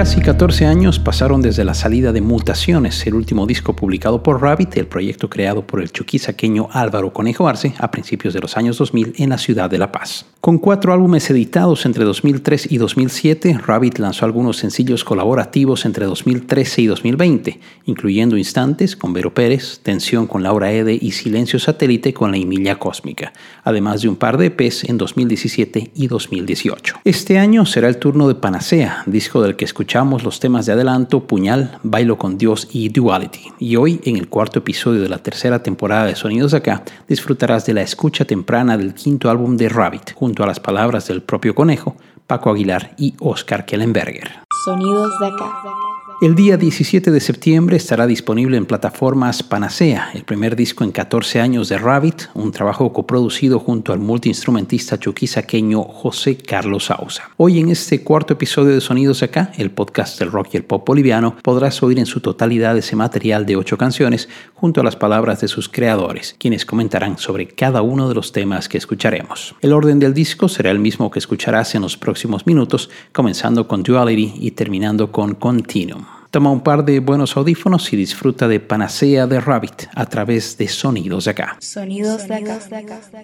Casi 14 años pasaron desde la salida de Mutaciones, el último disco publicado por Rabbit, el proyecto creado por el chuquisaqueño Álvaro Conejo Arce a principios de los años 2000 en la ciudad de La Paz. Con cuatro álbumes editados entre 2003 y 2007, Rabbit lanzó algunos sencillos colaborativos entre 2013 y 2020, incluyendo Instantes con Vero Pérez, Tensión con Laura Ede y Silencio Satélite con la Emilia Cósmica, además de un par de EPs en 2017 y 2018. Este año será el turno de Panacea, disco del que escuchamos los temas de adelanto Puñal, Bailo con Dios y Duality. Y hoy, en el cuarto episodio de la tercera temporada de Sonidos Acá, disfrutarás de la escucha temprana del quinto álbum de Rabbit, junto a las palabras del propio conejo, Paco Aguilar y Oscar Kellenberger. Sonidos de acá. El día 17 de septiembre estará disponible en plataformas Panacea, el primer disco en 14 años de Rabbit, un trabajo coproducido junto al multiinstrumentista chuquisaqueño José Carlos Sausa. Hoy en este cuarto episodio de Sonidos Acá, el podcast del rock y el pop boliviano, podrás oír en su totalidad ese material de ocho canciones junto a las palabras de sus creadores, quienes comentarán sobre cada uno de los temas que escucharemos. El orden del disco será el mismo que escucharás en los próximos minutos, comenzando con Duality y terminando con Continuum. Toma un par de buenos audífonos y disfruta de Panacea de Rabbit a través de Sonidos de acá. Sonidos de acá.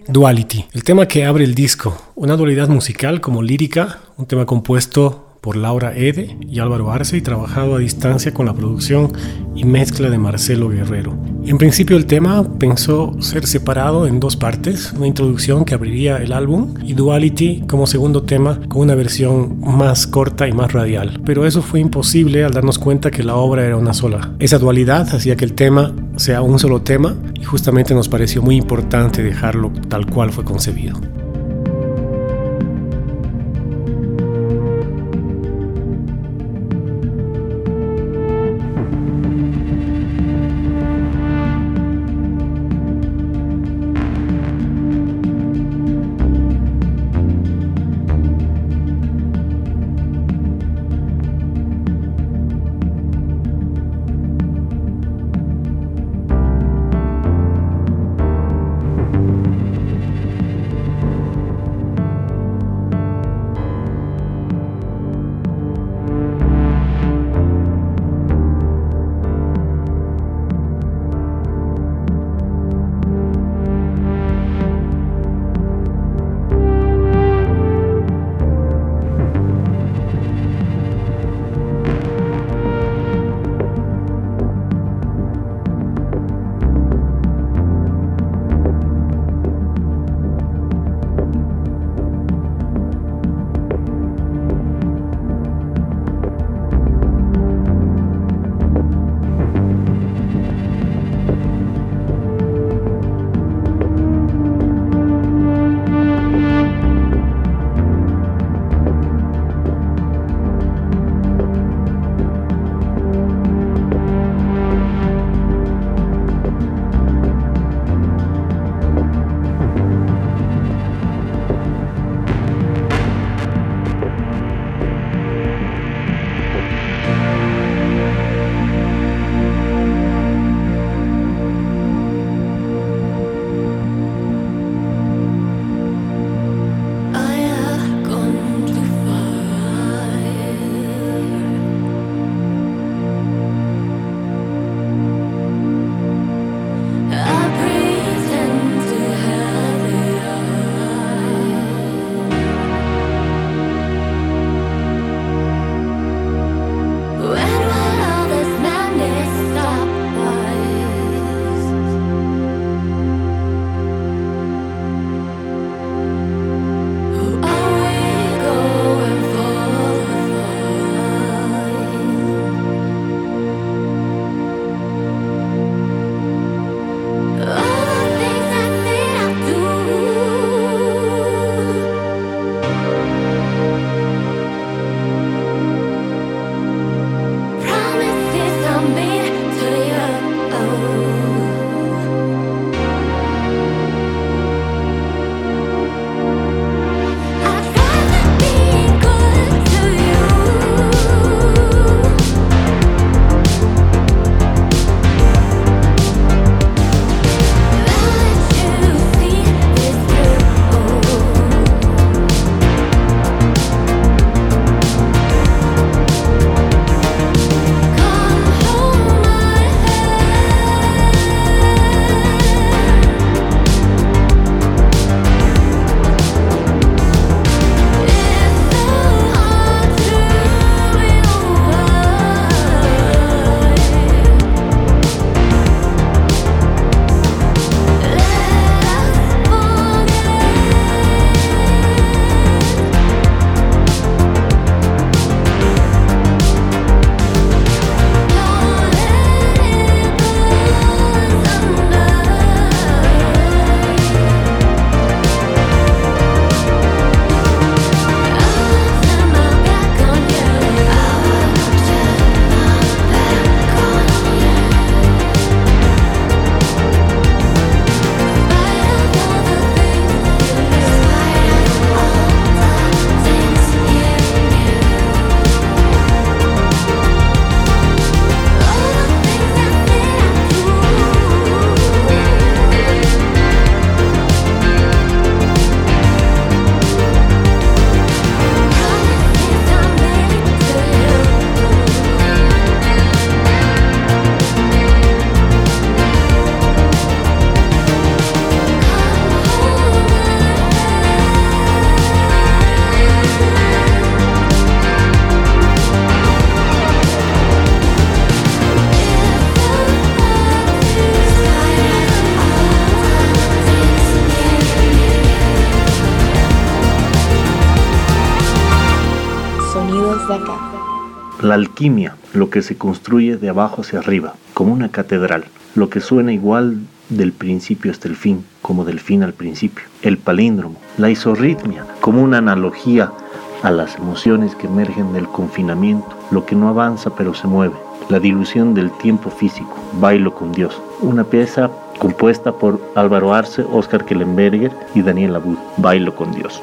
Duality, el tema que abre el disco, una dualidad musical como lírica, un tema compuesto por Laura Ede y Álvaro Arce y trabajado a distancia con la producción y mezcla de Marcelo Guerrero. En principio el tema pensó ser separado en dos partes, una introducción que abriría el álbum y Duality como segundo tema con una versión más corta y más radial. Pero eso fue imposible al darnos cuenta que la obra era una sola. Esa dualidad hacía que el tema sea un solo tema y justamente nos pareció muy importante dejarlo tal cual fue concebido. Alquimia, lo que se construye de abajo hacia arriba, como una catedral, lo que suena igual del principio hasta el fin, como del fin al principio. El palíndromo, la isorritmia, como una analogía a las emociones que emergen del confinamiento, lo que no avanza pero se mueve. La dilución del tiempo físico, bailo con Dios. Una pieza compuesta por Álvaro Arce, Oscar Kellenberger y Daniel Abud, Bailo con Dios.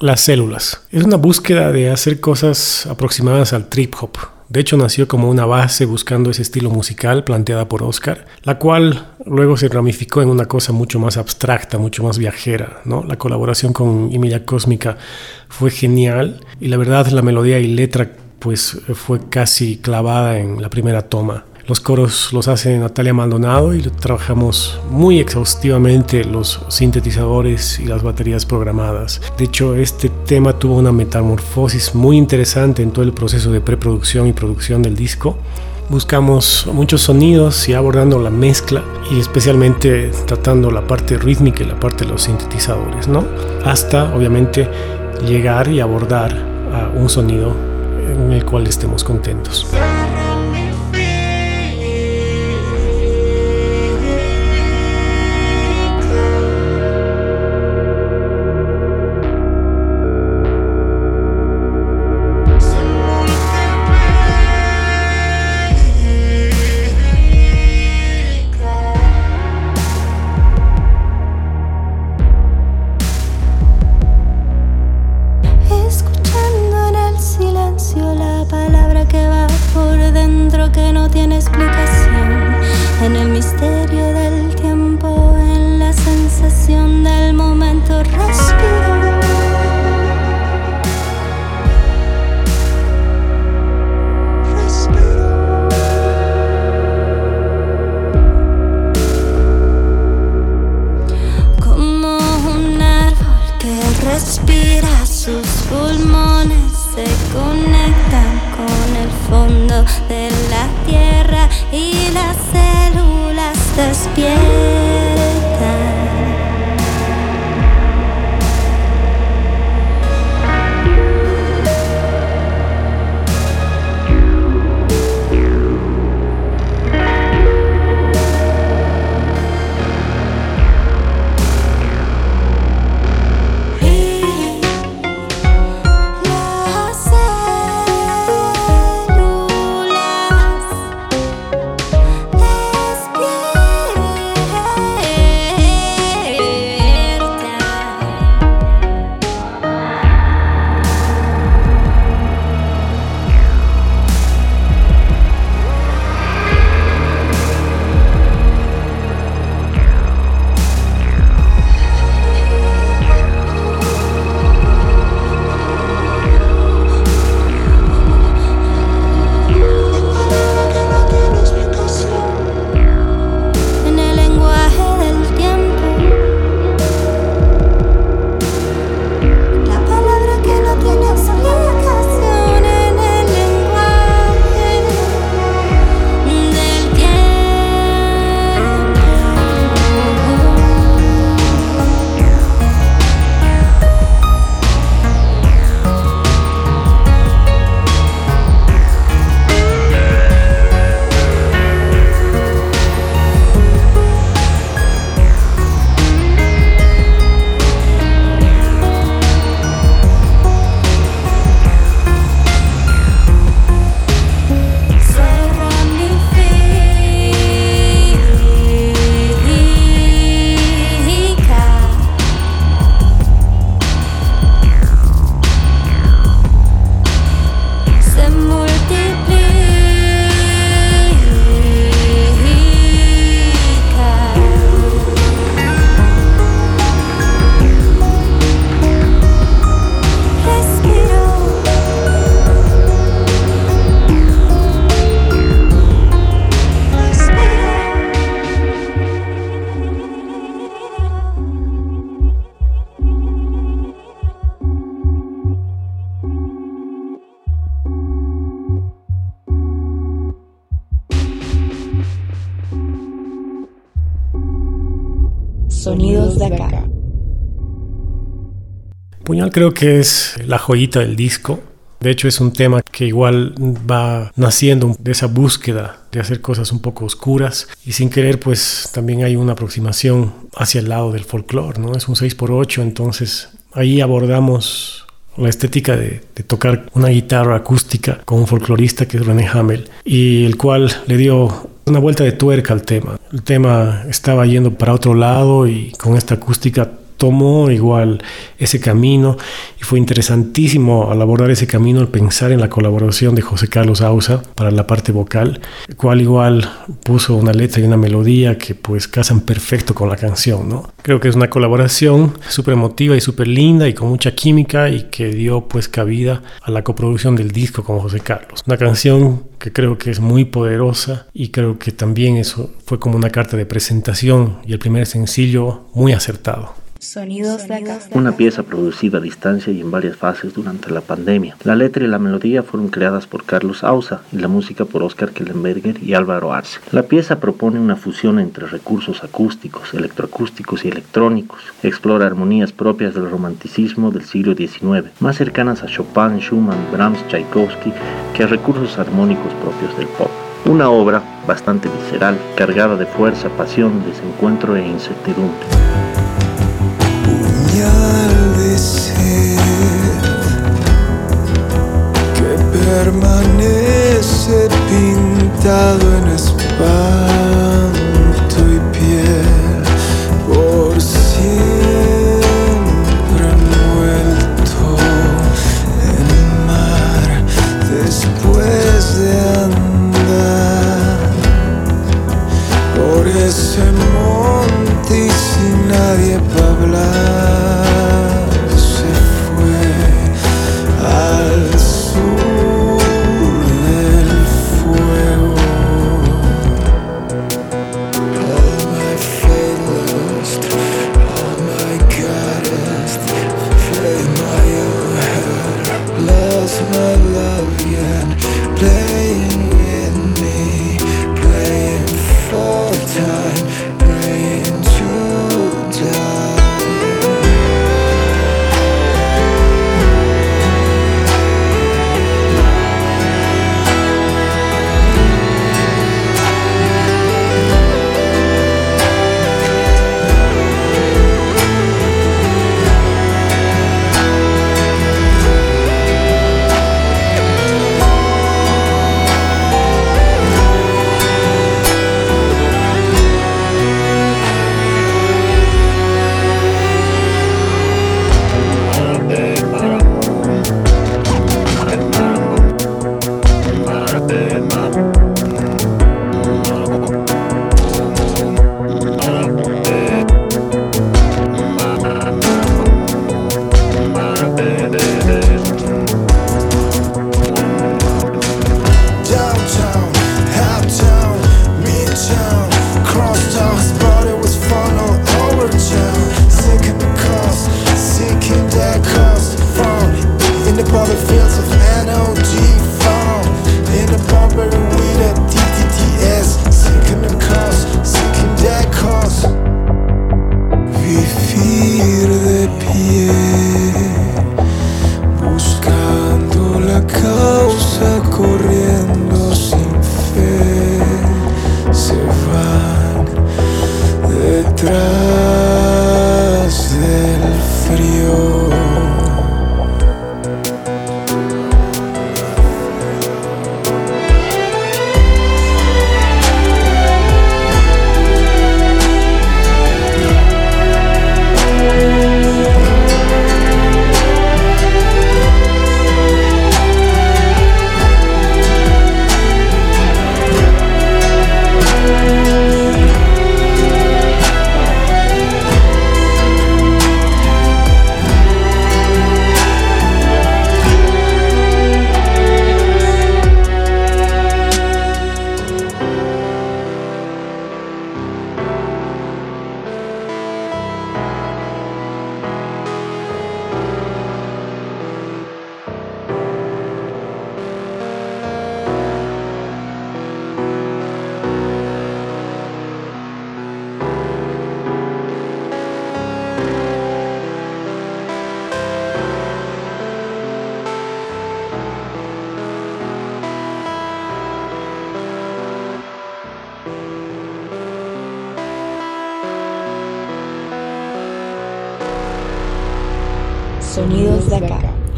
Las células. Es una búsqueda de hacer cosas aproximadas al trip hop. De hecho, nació como una base buscando ese estilo musical planteada por Oscar, la cual luego se ramificó en una cosa mucho más abstracta, mucho más viajera. ¿no? La colaboración con Emilia Cósmica fue genial y la verdad la melodía y letra pues fue casi clavada en la primera toma. Los coros los hace Natalia Maldonado y trabajamos muy exhaustivamente los sintetizadores y las baterías programadas. De hecho, este tema tuvo una metamorfosis muy interesante en todo el proceso de preproducción y producción del disco. Buscamos muchos sonidos y abordando la mezcla y especialmente tratando la parte rítmica y la parte de los sintetizadores, ¿no? Hasta, obviamente, llegar y abordar a un sonido en el cual estemos contentos. Creo que es la joyita del disco. De hecho es un tema que igual va naciendo de esa búsqueda de hacer cosas un poco oscuras y sin querer pues también hay una aproximación hacia el lado del folclore, ¿no? Es un 6x8, entonces ahí abordamos la estética de, de, tocar una guitarra acústica con un folclorista que es René Hamel y el cual le dio una vuelta de tuerca al tema. El tema estaba yendo para otro lado y con esta acústica tomó igual ese camino y fue interesantísimo al abordar ese camino el pensar en la colaboración de José Carlos Ausa para la parte vocal, cual igual puso una letra y una melodía que pues casan perfecto con la canción, ¿no? Creo que es una colaboración súper emotiva y súper linda y con mucha química y que dio pues cabida a la coproducción del disco con José Carlos. Una canción que creo que es muy poderosa y creo que también eso fue como una carta de presentación y el primer sencillo muy acertado. Sonidos de acá. Una pieza producida a distancia y en varias fases durante la pandemia. La letra y la melodía fueron creadas por Carlos Ausa y la música por Oscar Kellenberger y Álvaro Arce. La pieza propone una fusión entre recursos acústicos, electroacústicos y electrónicos. Explora armonías propias del romanticismo del siglo XIX, más cercanas a Chopin, Schumann, Brahms, Tchaikovsky que a recursos armónicos propios del pop. Una obra bastante visceral, cargada de fuerza, pasión, desencuentro e incertidumbre permanece pintado en espanto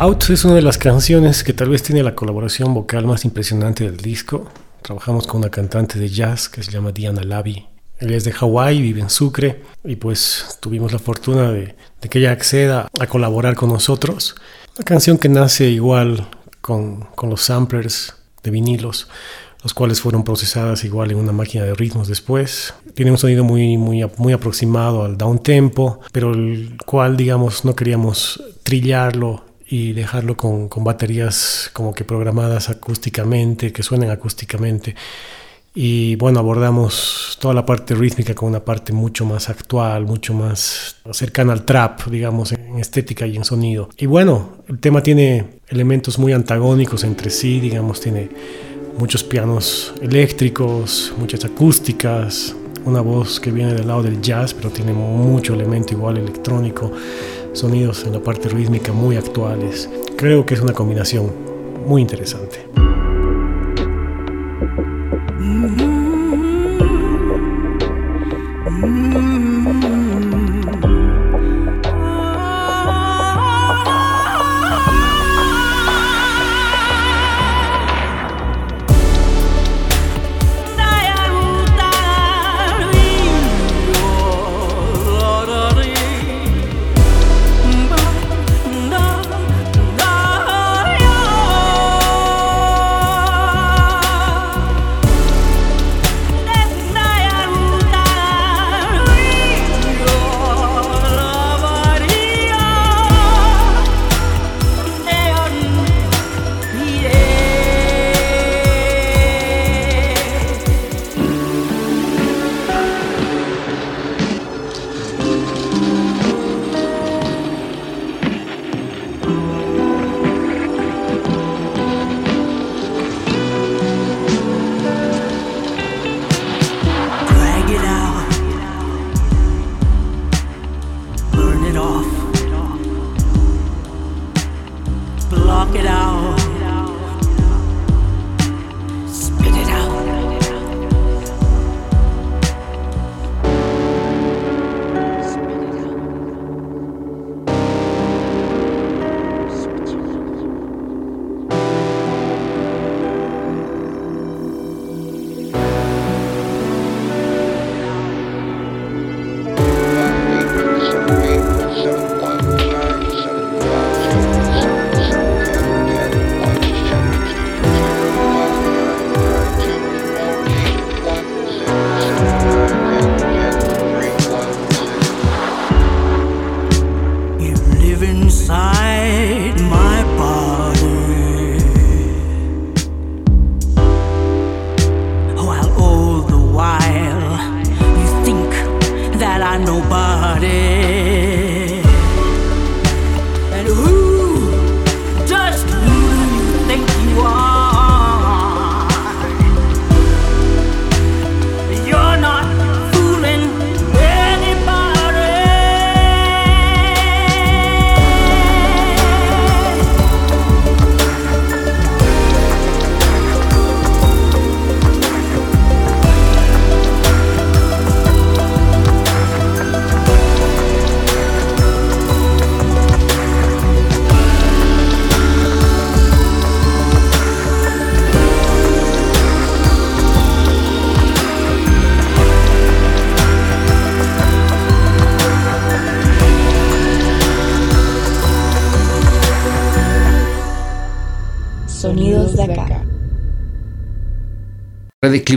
Out es una de las canciones que tal vez tiene la colaboración vocal más impresionante del disco. Trabajamos con una cantante de jazz que se llama Diana Lavi, Él es de Hawái, vive en Sucre y pues tuvimos la fortuna de, de que ella acceda a colaborar con nosotros. Una canción que nace igual con, con los samplers de vinilos, los cuales fueron procesadas igual en una máquina de ritmos después. Tiene un sonido muy, muy, muy aproximado al down tempo, pero el cual, digamos, no queríamos trillarlo y dejarlo con, con baterías como que programadas acústicamente, que suenen acústicamente. Y bueno, abordamos toda la parte rítmica con una parte mucho más actual, mucho más cercana al trap, digamos, en estética y en sonido. Y bueno, el tema tiene elementos muy antagónicos entre sí, digamos, tiene muchos pianos eléctricos, muchas acústicas, una voz que viene del lado del jazz, pero tiene mucho elemento igual electrónico, sonidos en la parte rítmica muy actuales. Creo que es una combinación muy interesante.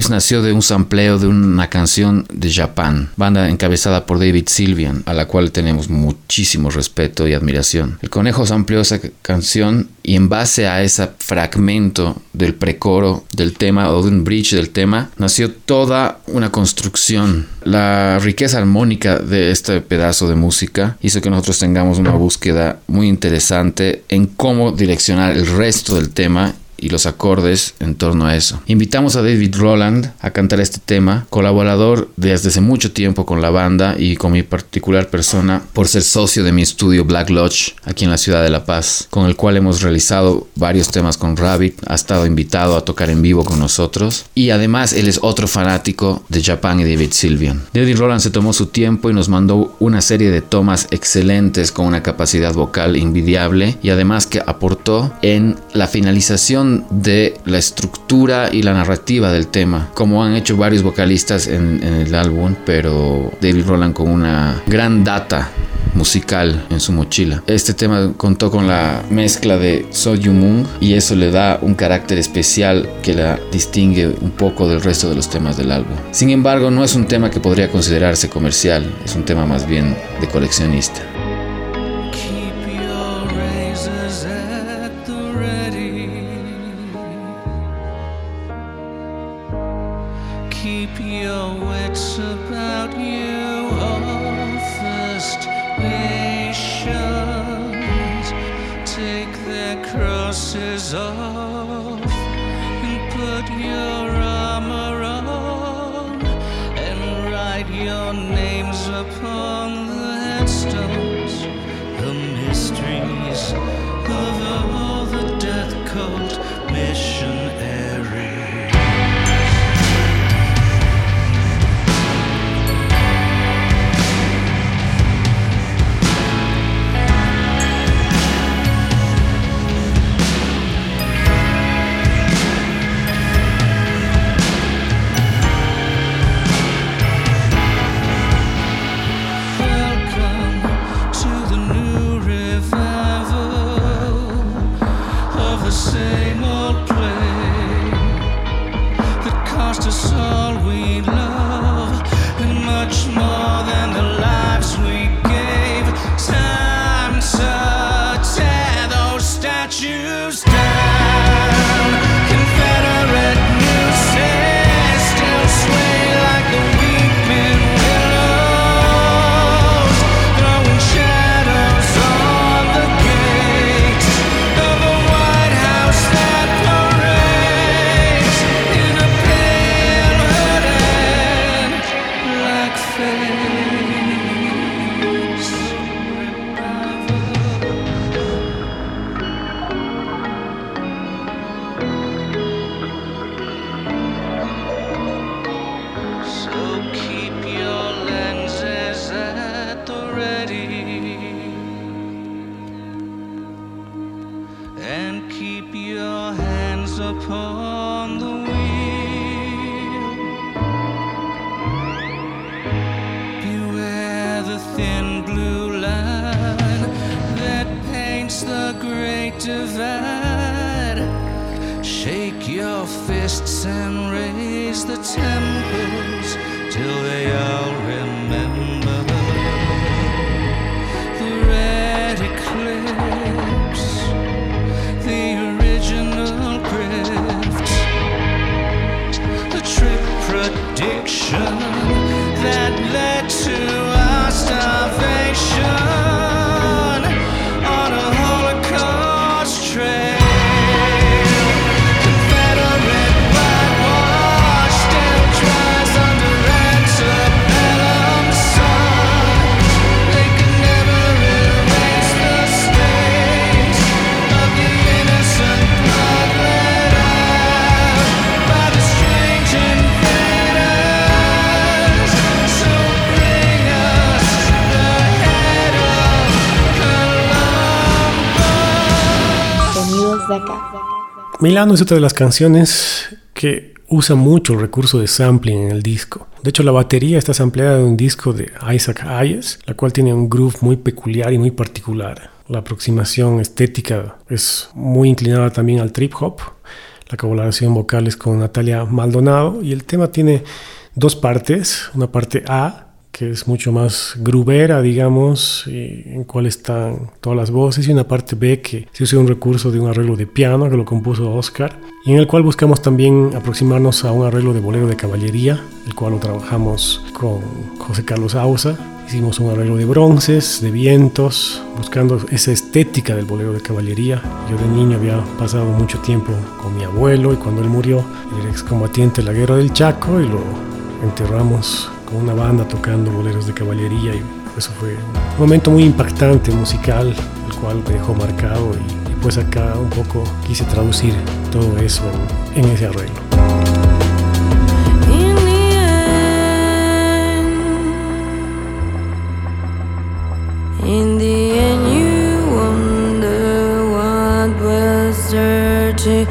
Nació de un sampleo de una canción de Japan, banda encabezada por David Sylvian, a la cual tenemos muchísimo respeto y admiración. El conejo sampleó esa canción y en base a ese fragmento del precoro del tema o de un bridge del tema, nació toda una construcción. La riqueza armónica de este pedazo de música hizo que nosotros tengamos una búsqueda muy interesante en cómo direccionar el resto del tema y los acordes en torno a eso. Invitamos a David Roland a cantar este tema, colaborador desde hace mucho tiempo con la banda y con mi particular persona por ser socio de mi estudio Black Lodge aquí en la ciudad de La Paz, con el cual hemos realizado varios temas con Rabbit, ha estado invitado a tocar en vivo con nosotros y además él es otro fanático de Japan y David Sylvian. David Roland se tomó su tiempo y nos mandó una serie de tomas excelentes con una capacidad vocal invidiable y además que aportó en la finalización de la estructura y la narrativa del tema, como han hecho varios vocalistas en, en el álbum, pero David Roland con una gran data musical en su mochila. Este tema contó con la mezcla de So Moon y eso le da un carácter especial que la distingue un poco del resto de los temas del álbum. Sin embargo, no es un tema que podría considerarse comercial, es un tema más bien de coleccionista. Milano es otra de las canciones que usa mucho el recurso de sampling en el disco. De hecho, la batería está sampleada de un disco de Isaac Hayes, la cual tiene un groove muy peculiar y muy particular. La aproximación estética es muy inclinada también al trip hop. La colaboración vocal es con Natalia Maldonado y el tema tiene dos partes. Una parte A, que es mucho más grubera, digamos, y en cual están todas las voces, y una parte B que se usa un recurso de un arreglo de piano que lo compuso Oscar, y en el cual buscamos también aproximarnos a un arreglo de bolero de caballería, el cual lo trabajamos con José Carlos Ausa. Hicimos un arreglo de bronces, de vientos, buscando esa estética del bolero de caballería. Yo de niño había pasado mucho tiempo con mi abuelo y cuando él murió, él era excombatiente de la guerra del Chaco y lo enterramos con una banda tocando boleros de caballería y eso fue un momento muy impactante musical, el cual me dejó marcado y, pues acá un poco quise traducir todo eso en, en ese arreglo. In the end, you wonder what was there to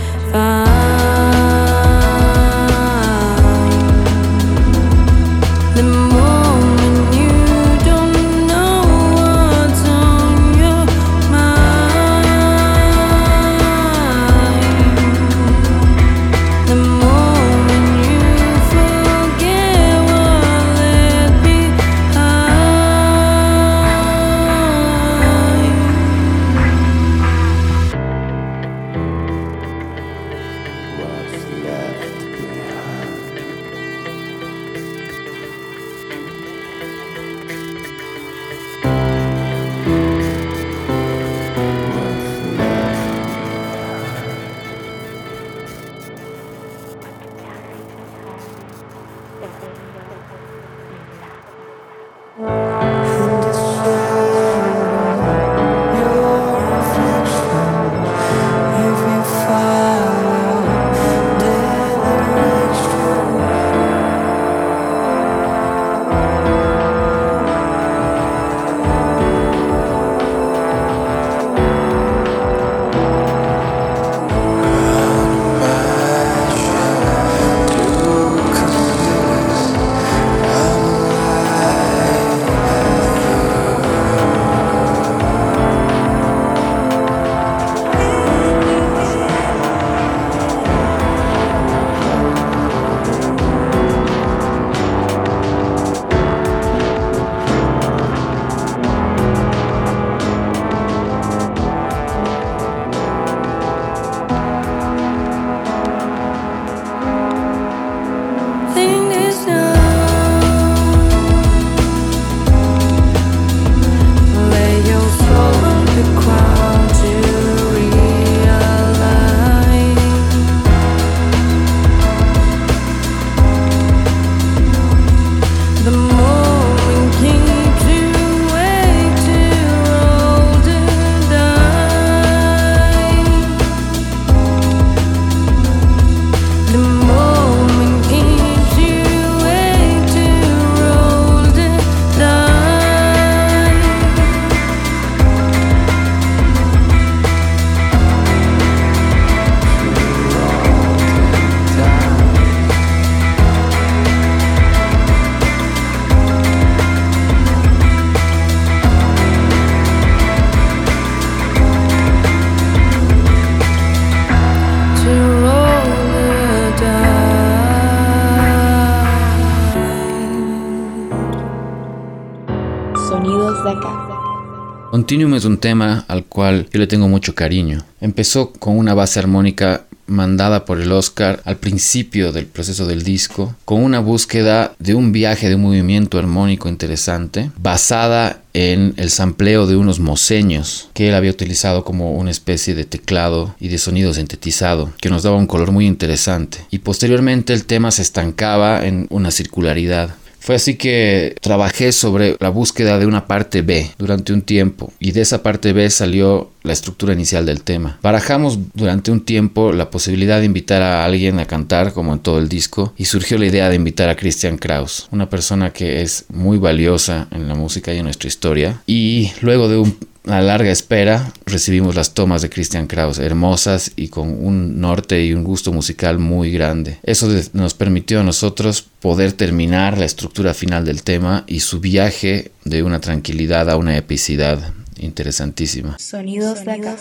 Continuum es un tema al cual yo le tengo mucho cariño. Empezó con una base armónica mandada por el Oscar al principio del proceso del disco, con una búsqueda de un viaje de un movimiento armónico interesante, basada en el sampleo de unos moseños que él había utilizado como una especie de teclado y de sonido sintetizado, que nos daba un color muy interesante. Y posteriormente el tema se estancaba en una circularidad. Fue así que trabajé sobre la búsqueda de una parte B durante un tiempo y de esa parte B salió la estructura inicial del tema. Barajamos durante un tiempo la posibilidad de invitar a alguien a cantar como en todo el disco y surgió la idea de invitar a Christian Kraus, una persona que es muy valiosa en la música y en nuestra historia y luego de un una larga espera recibimos las tomas de Christian Kraus, hermosas y con un norte y un gusto musical muy grande. Eso nos permitió a nosotros poder terminar la estructura final del tema y su viaje de una tranquilidad a una epicidad interesantísima. Sonidos de acá.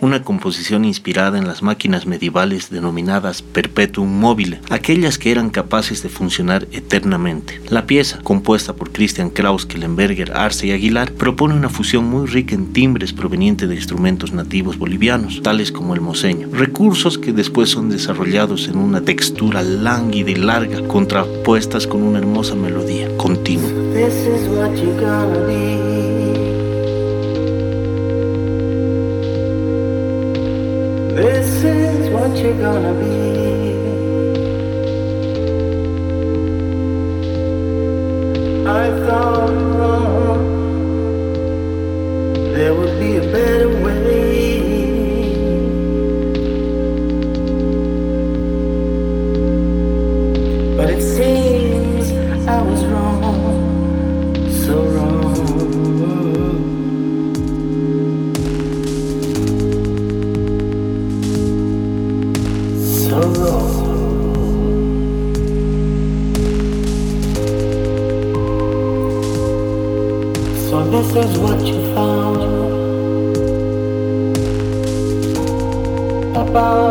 Una composición inspirada en las máquinas medievales denominadas perpetuum mobile, aquellas que eran capaces de funcionar eternamente. La pieza, compuesta por Christian Kraus, Kellenberger, Arce y Aguilar, propone una fusión muy rica en timbres provenientes de instrumentos nativos bolivianos, tales como el moseño, recursos que después son desarrollados en una textura lánguida y larga, contrapuestas con una hermosa melodía continua. This is what you're gonna be. What you found. About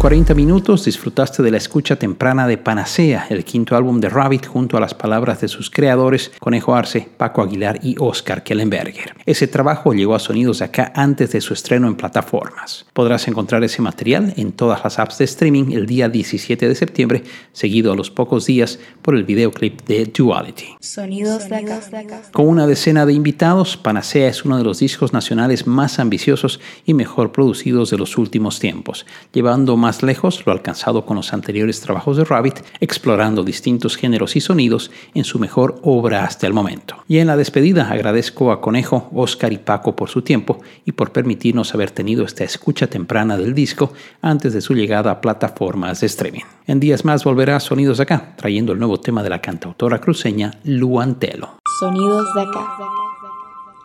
40 minutos disfrutaste de la escucha temprana de Panacea, el quinto álbum de Rabbit junto a las palabras de sus creadores Conejo Arce, Paco Aguilar y Oscar Kellenberger. Ese trabajo llegó a Sonidos de Acá antes de su estreno en plataformas. Podrás encontrar ese material en todas las apps de streaming el día 17 de septiembre, seguido a los pocos días por el videoclip de Duality. Sonidos de acá. Con una decena de invitados, Panacea es uno de los discos nacionales más ambiciosos y mejor producidos de los últimos tiempos, llevando más lejos lo alcanzado con los anteriores trabajos de Rabbit, explorando distintos géneros y sonidos en su mejor obra hasta el momento. Y en la despedida agradezco a Conejo, Oscar y Paco por su tiempo y por permitirnos haber tenido esta escucha temprana del disco antes de su llegada a plataformas de streaming. En días más volverá Sonidos acá, trayendo el nuevo tema de la cantautora cruceña Luantelo. Sonidos de acá.